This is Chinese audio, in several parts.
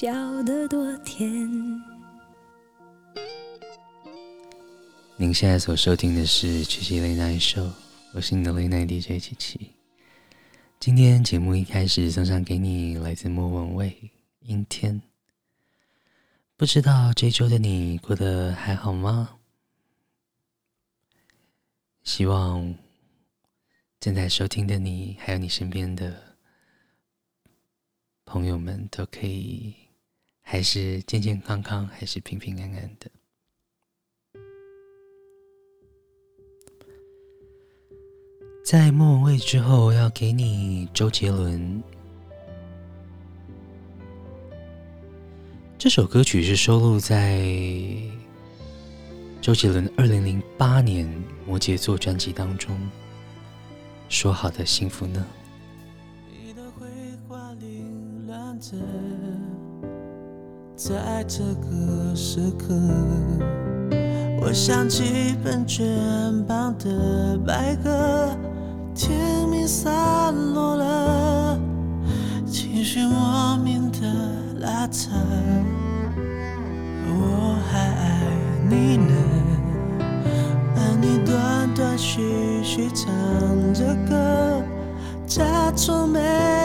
笑得多甜。您现在所收听的是七七 Late Night Show，我是你的 Late Night DJ 七七。今天节目一开始送上给你来自莫文蔚《阴天》。不知道这一周的你过得还好吗？希望正在收听的你，还有你身边的朋友们都可以。还是健健康康，还是平平安安的。在莫文蔚之后，要给你周杰伦。这首歌曲是收录在周杰伦二零零八年《摩羯座》专辑当中。说好的幸福呢？你的绘画凌乱着在这个时刻，我想起喷泉旁的白鸽，天明散落了，情绪莫名的拉扯。我还爱你呢，而你断断续续唱着歌，假装没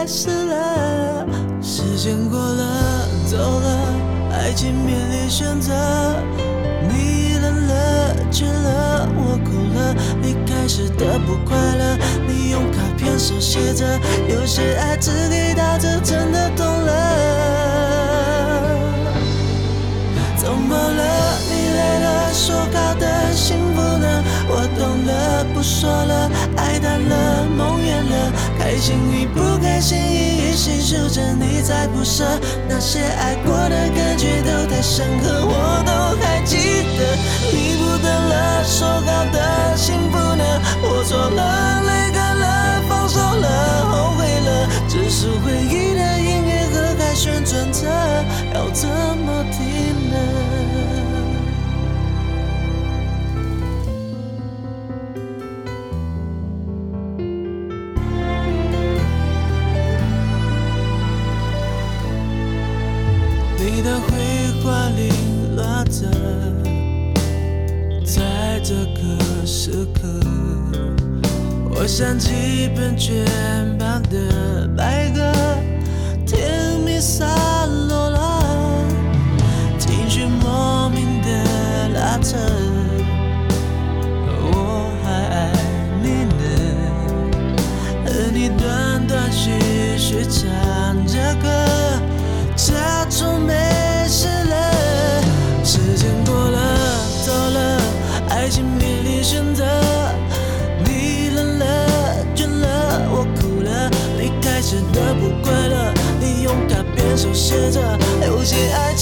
事了。时间过了，走了。爱情面临选择，你冷了，倦了，我哭。了，离开时的不快乐。你用卡片手写着，有些爱只给到这，真的懂了。怎么了？你累了，说好的幸福呢？我懂了，不说了，爱淡了，梦远了，心与不开心一一细数着，你在不舍，那些爱过的感觉都太深刻，我都还记得。你不等了，说好的幸福呢？我错了，泪干了，放手了，后悔了，只是回忆的音乐盒还旋转着，要怎么停呢？绘画里落着，在这个时刻，我想起本卷旁的白鸽，甜蜜洒落了，情绪莫名的拉扯，我还爱你呢，和你断断续续唱着手写着，有些爱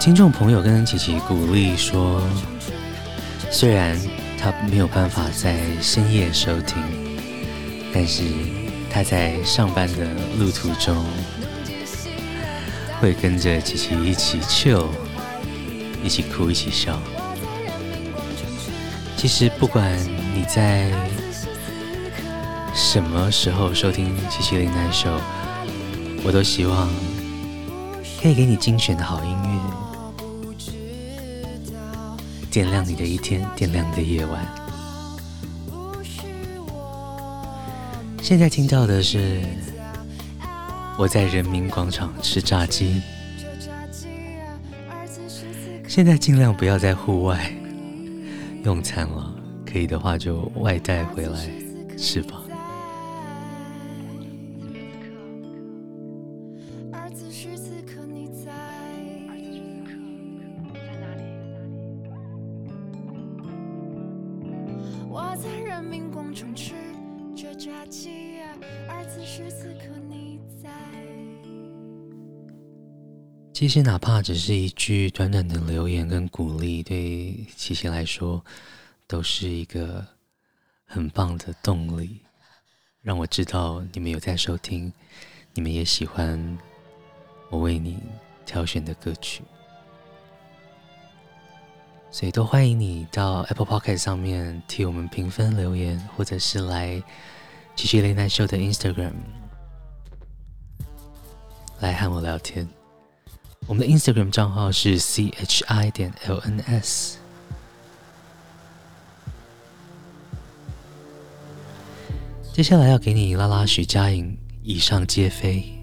听众朋友跟琪琪鼓励说，虽然他没有办法在深夜收听，但是他在上班的路途中会跟着琪琪一起 chill，一起哭，一起笑。其实不管你在什么时候收听琪琪 Late Night Show，我都希望。可以给你精选的好音乐，点亮你的一天，点亮你的夜晚。现在听到的是我在人民广场吃炸鸡。现在尽量不要在户外用餐了，可以的话就外带回来吃吧。其实，哪怕只是一句短短的留言跟鼓励，对琪琪来说，都是一个很棒的动力，让我知道你们有在收听，你们也喜欢我为你挑选的歌曲，所以都欢迎你到 Apple Podcast 上面替我们评分留言，或者是来琪琪 Late Night Show 的 Instagram 来和我聊天。我们的 Instagram 账号是 chi 点 lns。接下来要给你拉拉徐佳莹，以上皆非。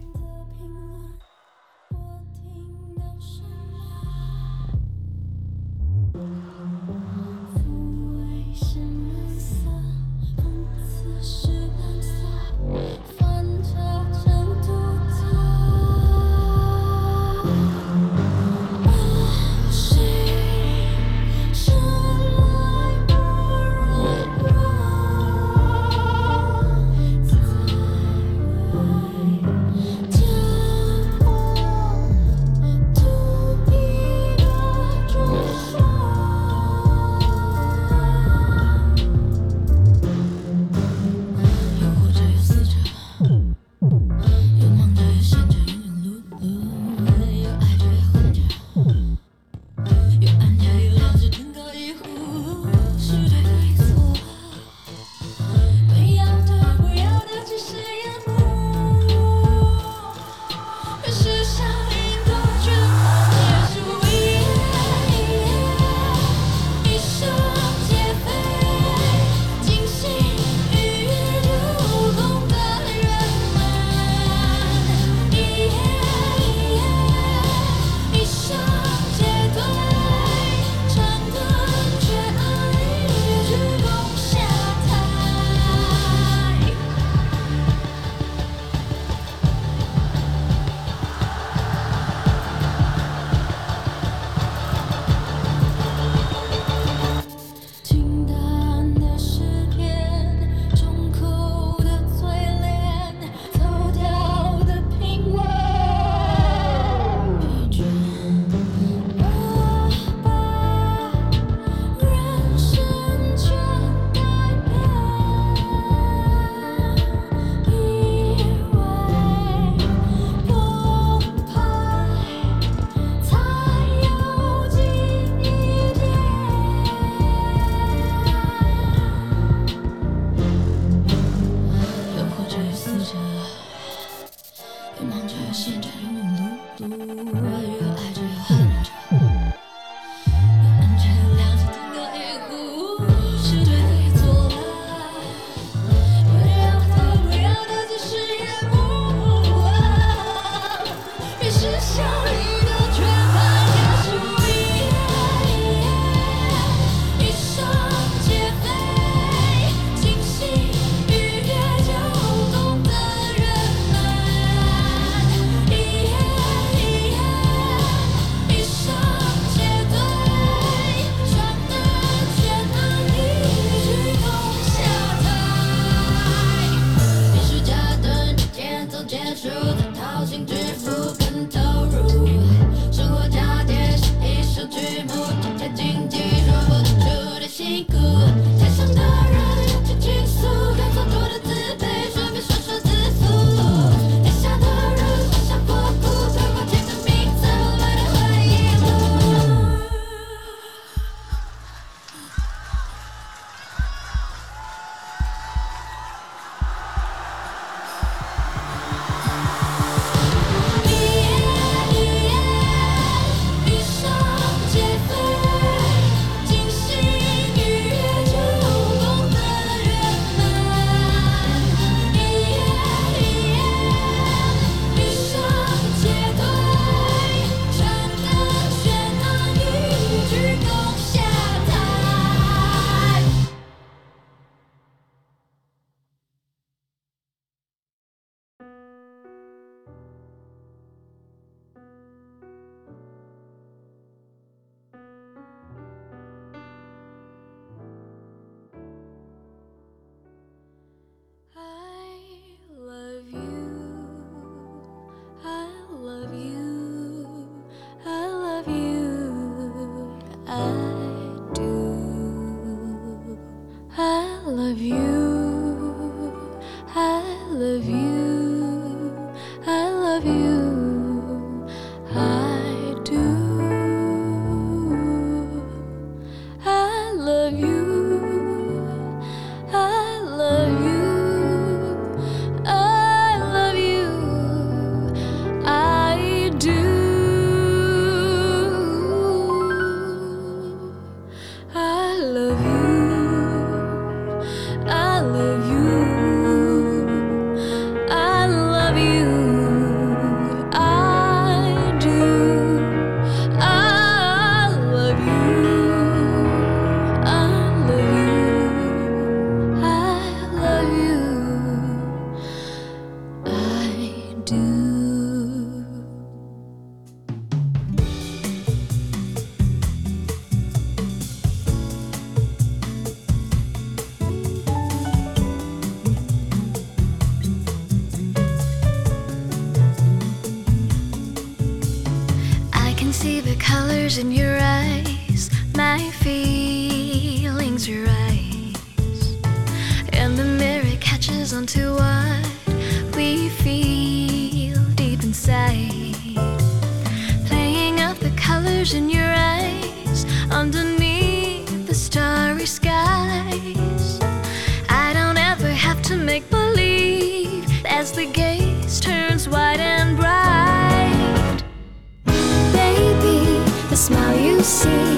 see.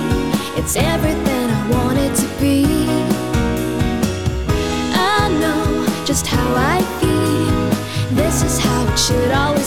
It's everything I wanted to be. I know just how I feel. This is how it should always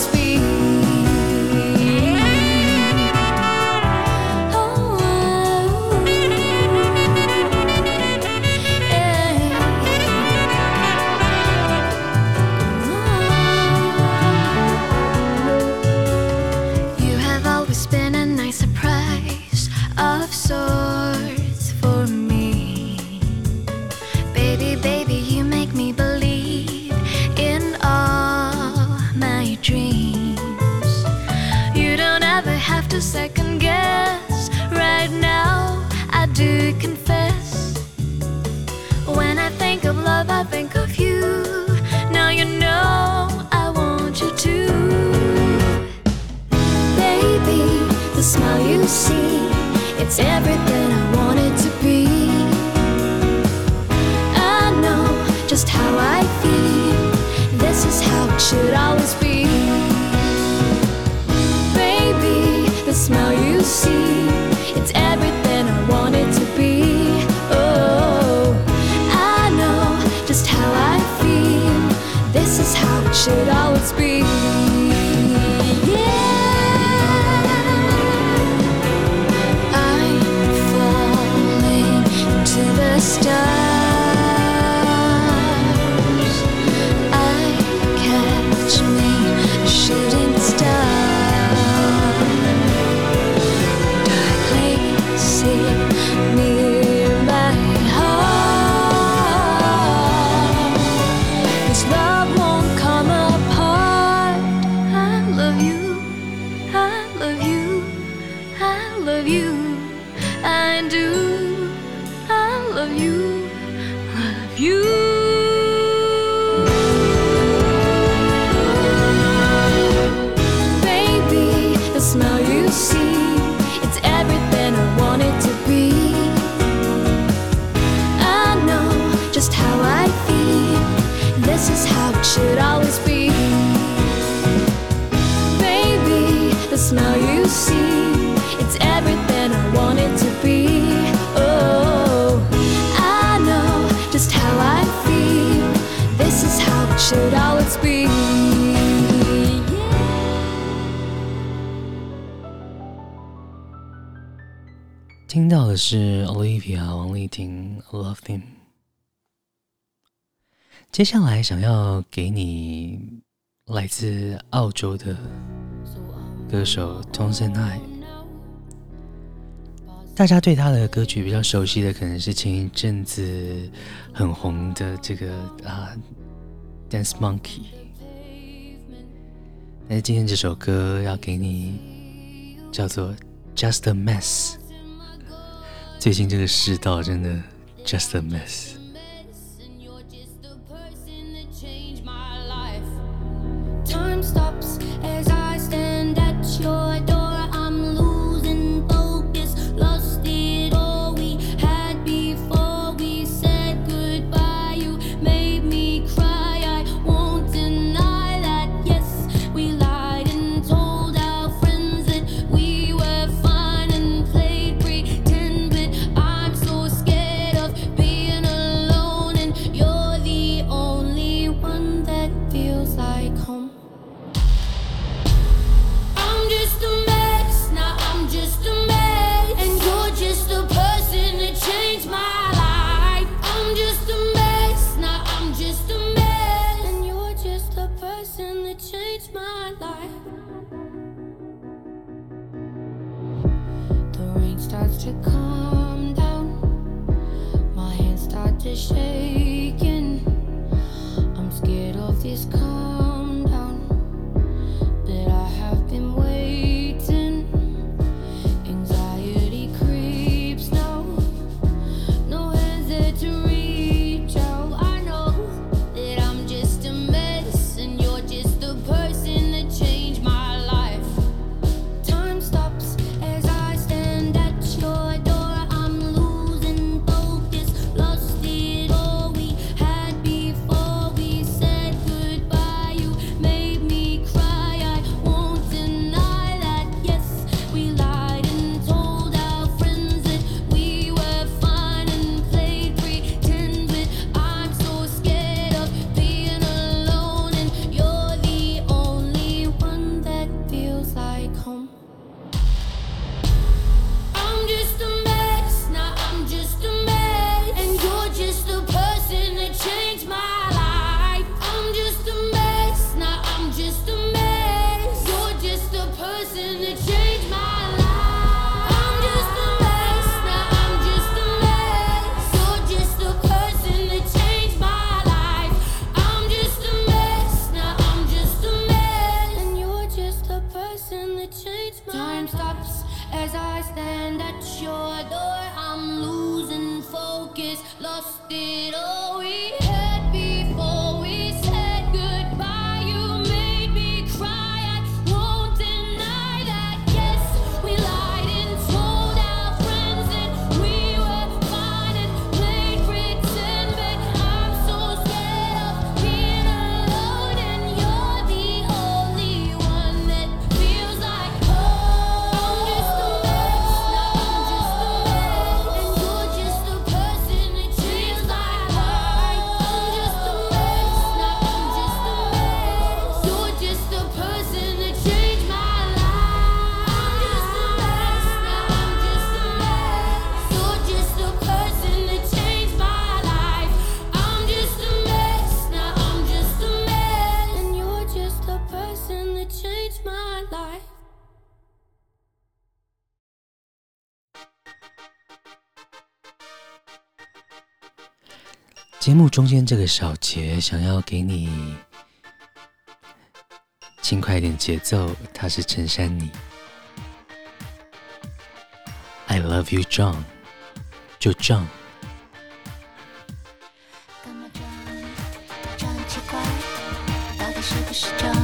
是 Olivia 王丽婷，Love Him。接下来想要给你来自澳洲的歌手 t o n s o n I。大家对他的歌曲比较熟悉的，可能是前一阵子很红的这个啊《Dance Monkey》。但是今天这首歌要给你，叫做《Just a Mess》。最近这个世道真的 just a mess 节目中间这个小节，想要给你轻快一点节奏，它是陈珊妮。I love you, John，就 John。听到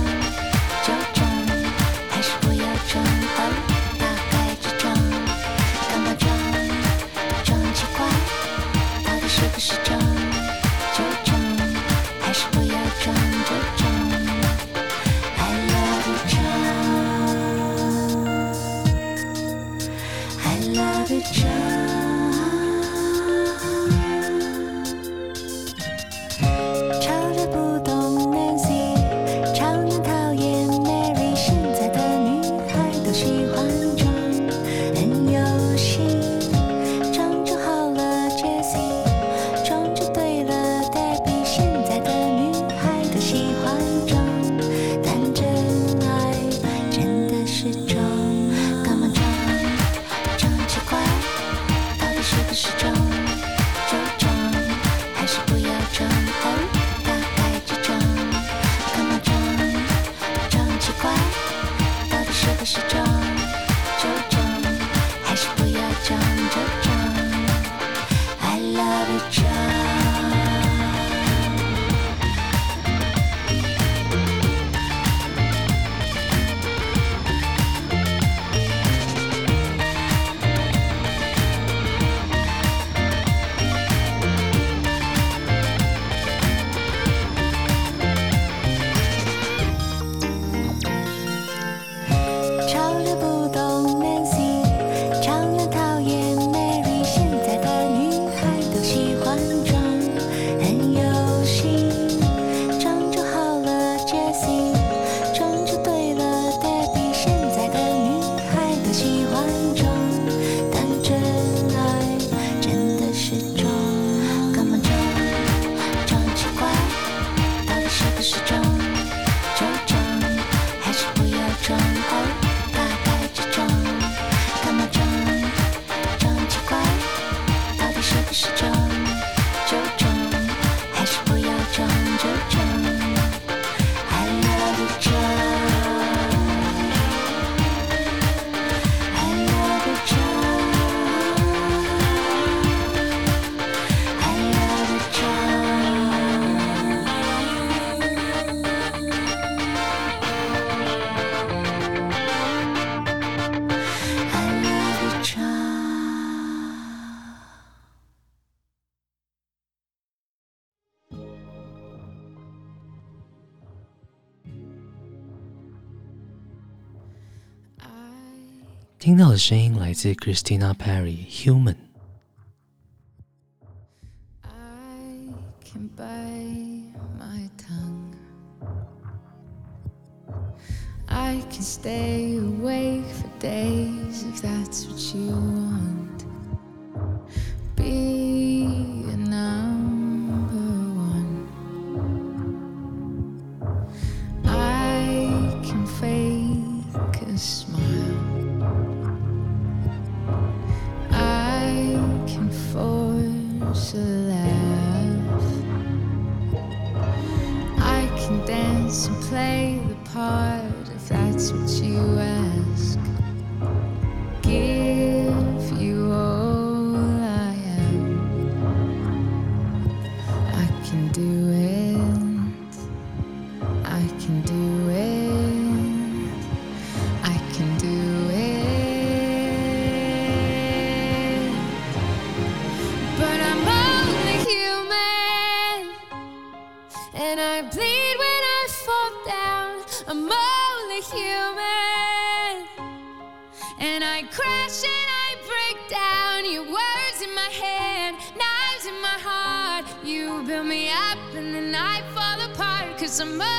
的声音来自 Christina Perry，《Human》。I can stay awake for days if that's what you want. Be a number one. I can. to laugh. I can dance and play the part if that's what you ask. Give somebody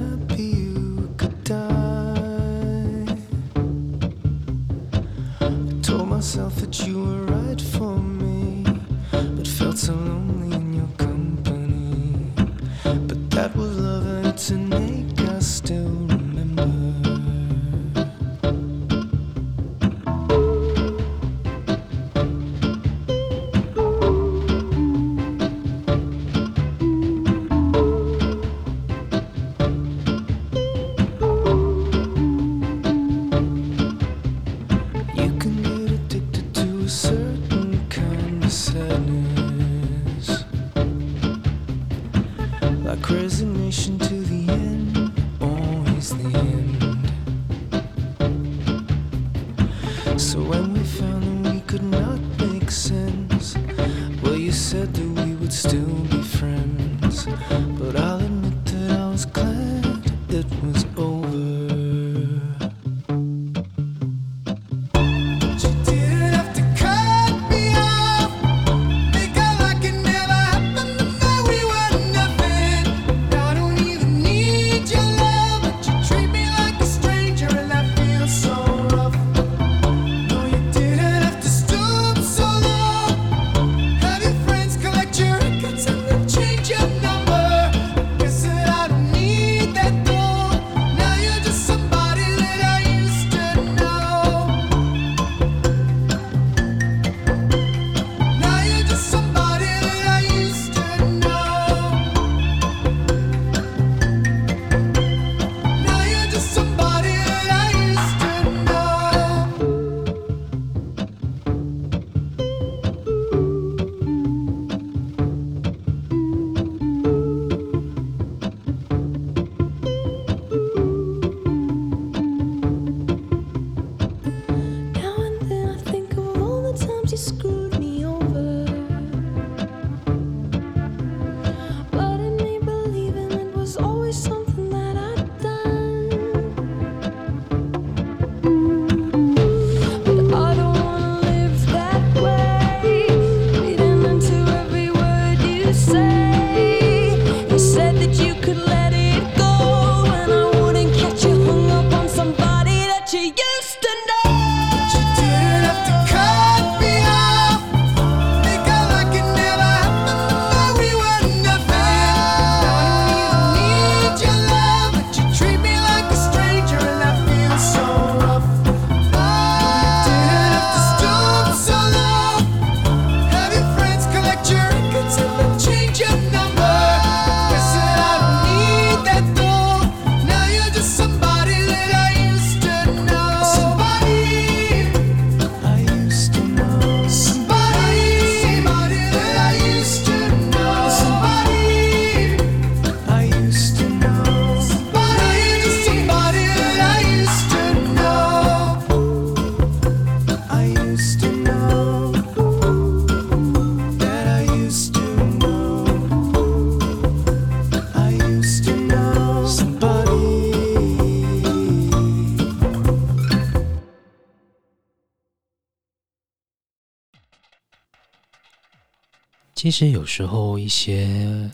其实有时候一些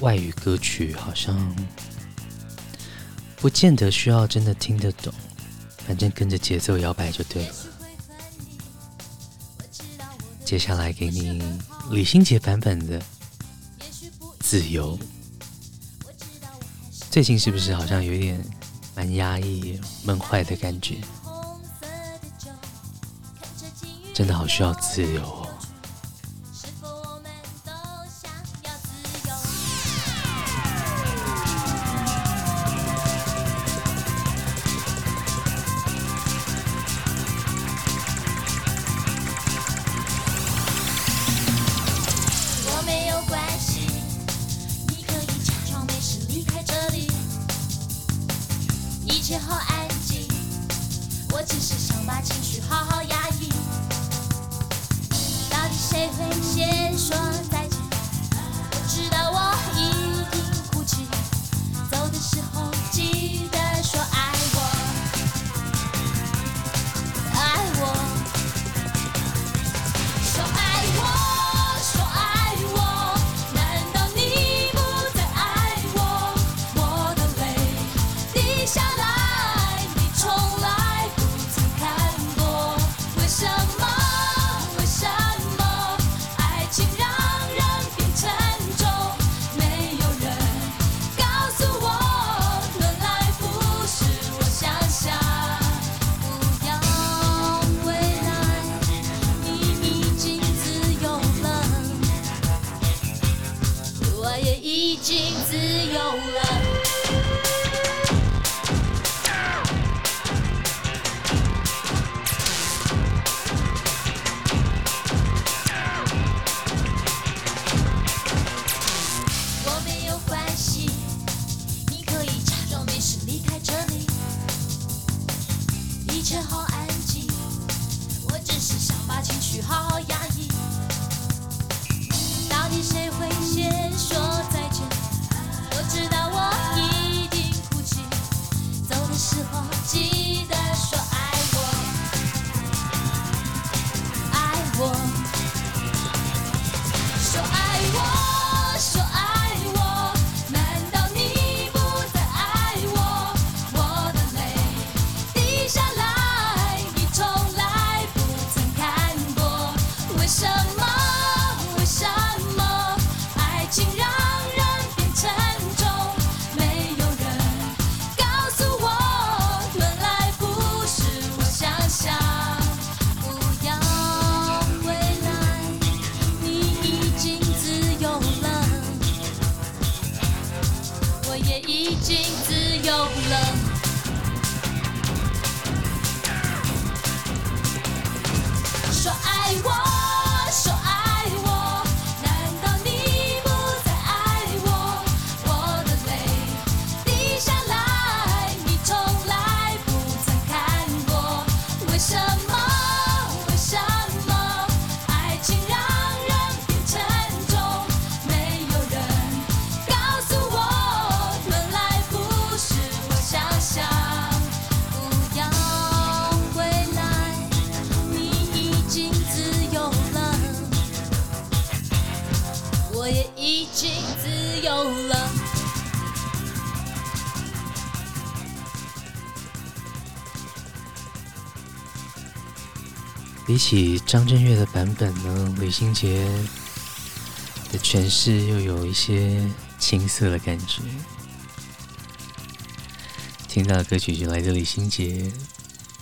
外语歌曲好像不见得需要真的听得懂，反正跟着节奏摇摆就对了。接下来给你李心洁版本的《自由》。最近是不是好像有点蛮压抑、闷坏的感觉？真的好需要自由起张震岳的版本呢，李心洁的诠释又有一些青涩的感觉。听到的歌曲就来自李心洁，《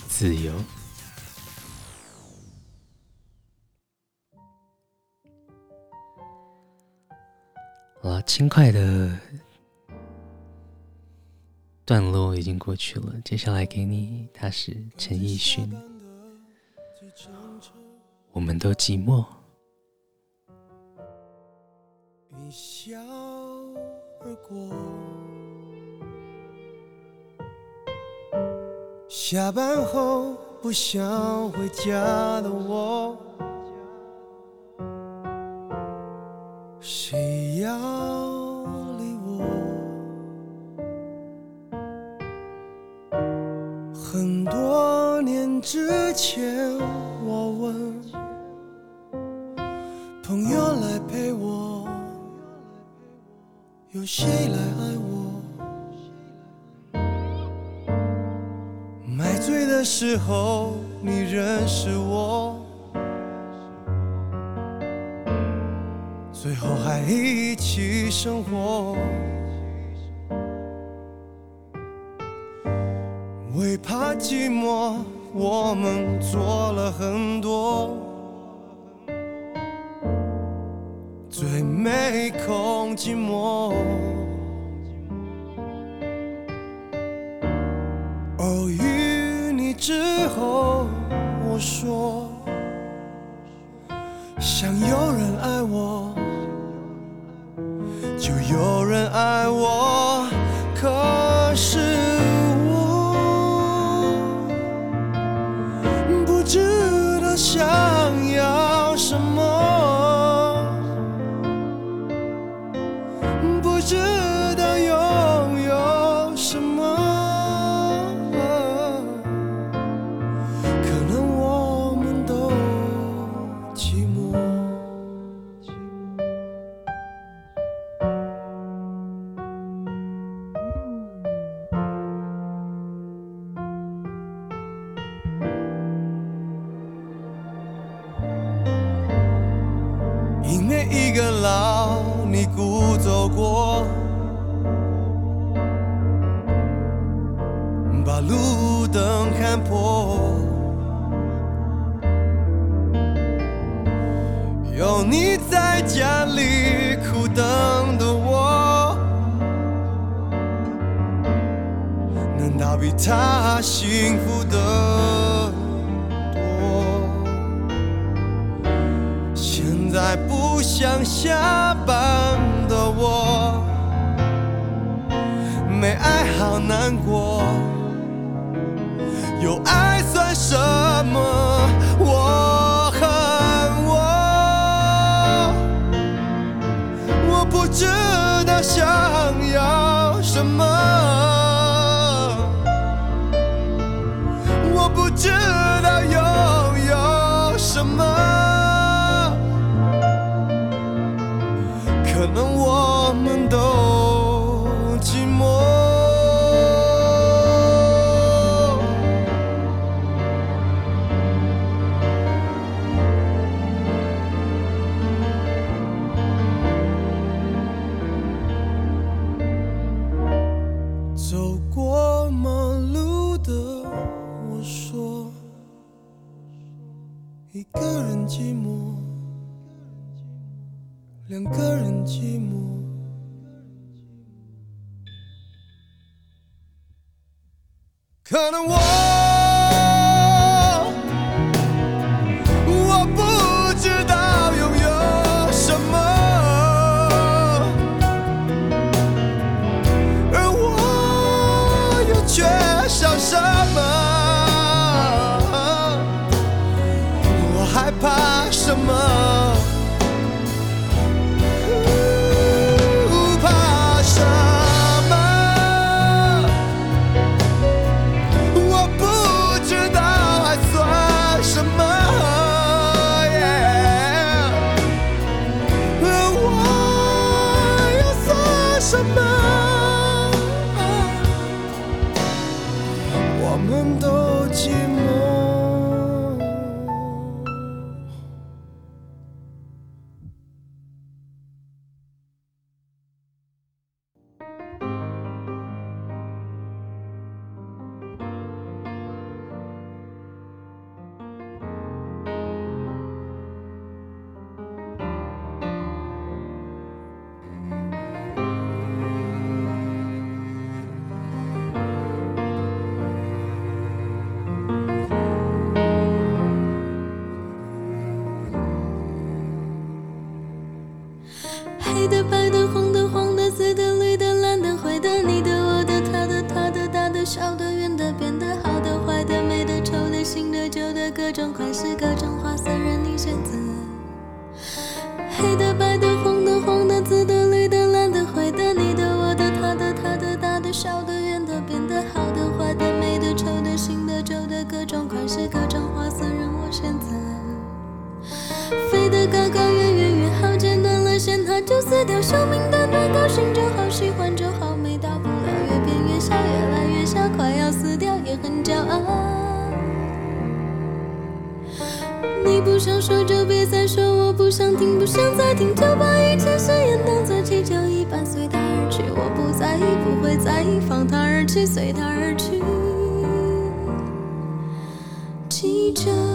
自由》。好了，轻快的段落已经过去了，接下来给你，他是陈奕迅。我们都寂寞，一笑而过。下班后不想回家的我，谁要理我？很多年之前，我问。要来陪我？有谁来爱我？买醉的时候，你认识我。最后还一起生活，为怕寂寞，我们做了很多。寂寞。难道比他幸福的多？现在不想下班的我，没爱好难过，有爱算什么？我恨我，我不知道想要什么，两个人寂寞，可能我气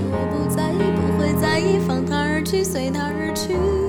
我不在意，不会在意，放他而去，随他而去。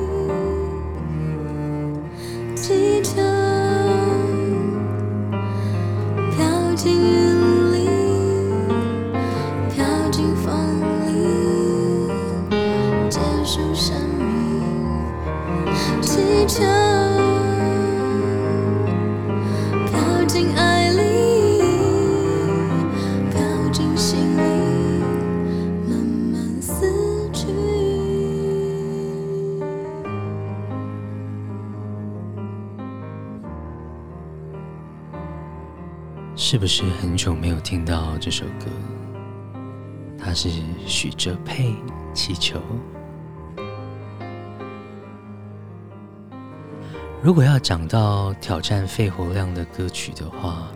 是不是很久没有听到这首歌？它是许哲佩《气球》。如果要讲到挑战肺活量的歌曲的话，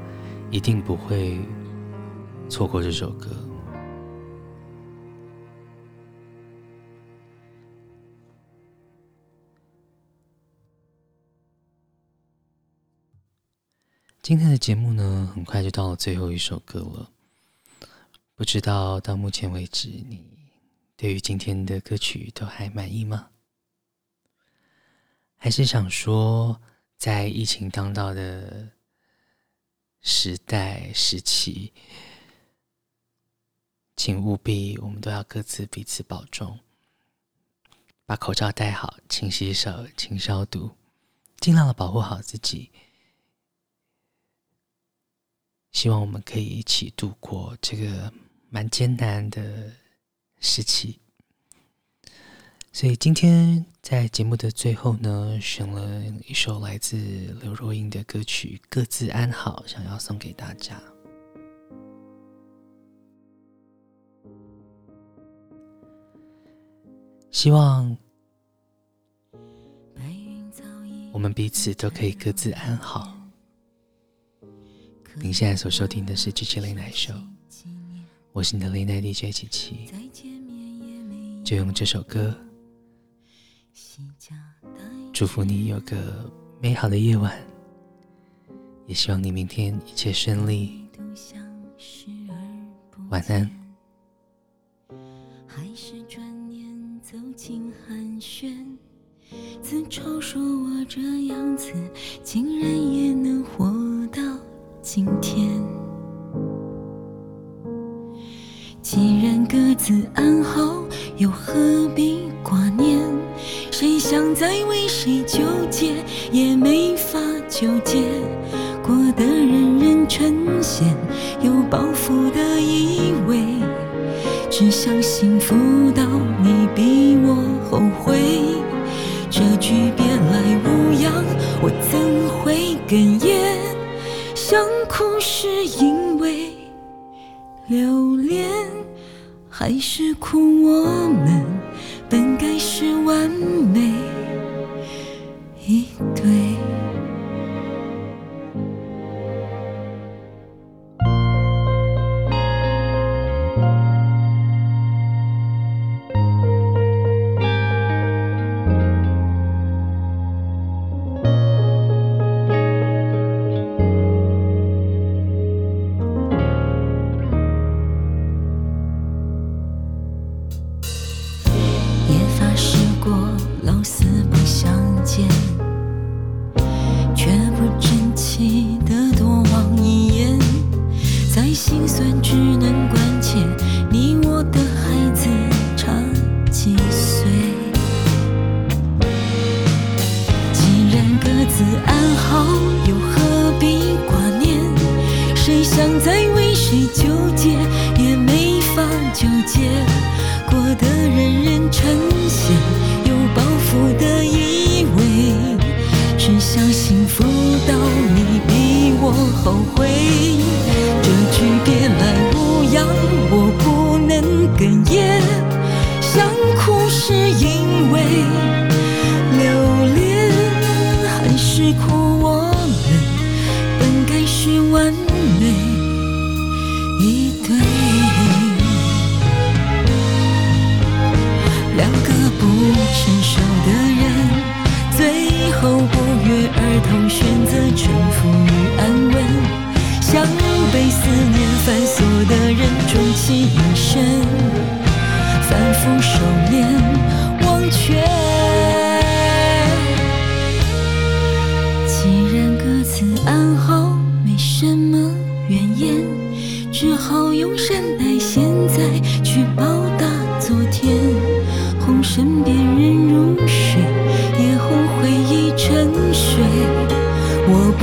一定不会错过这首歌。今天的节目呢，很快就到了最后一首歌了。不知道到目前为止，你对于今天的歌曲都还满意吗？还是想说，在疫情当道的时代时期，请务必我们都要各自彼此保重，把口罩戴好，勤洗手，勤消毒，尽量的保护好自己。希望我们可以一起度过这个蛮艰难的时期。所以今天在节目的最后呢，选了一首来自刘若英的歌曲《各自安好》，想要送给大家。希望我们彼此都可以各自安好。您现在所收听的是《七七雷奶秀》，我是你的雷奶 DJ 七七，就用这首歌祝福你有个美好的夜晚，也希望你明天一切顺利。晚安。还是转眼走进寒暄，自嘲说我这样子竟然也能活今天。既然各自安好又何必挂念？谁想再为谁纠结也没法纠结。过得人人称羡有抱负的意味。只想幸福到你比我后悔。这句别来无恙我怎会哽咽？想哭是因为留恋还是哭我们？本该是完美一对。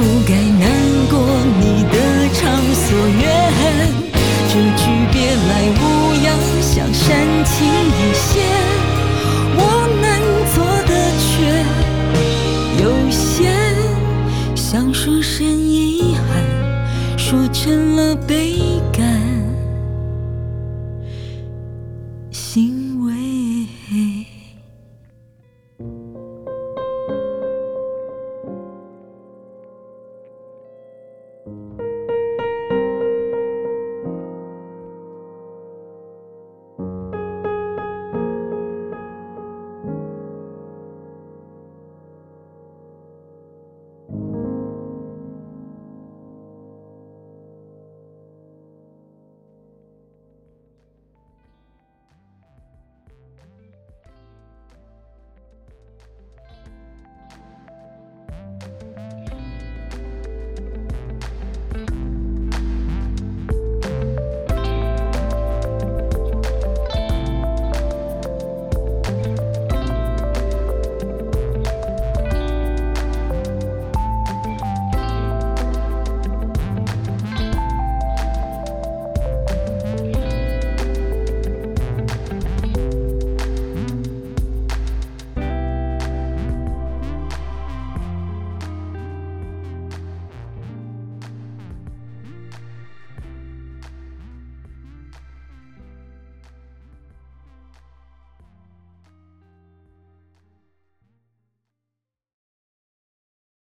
不该。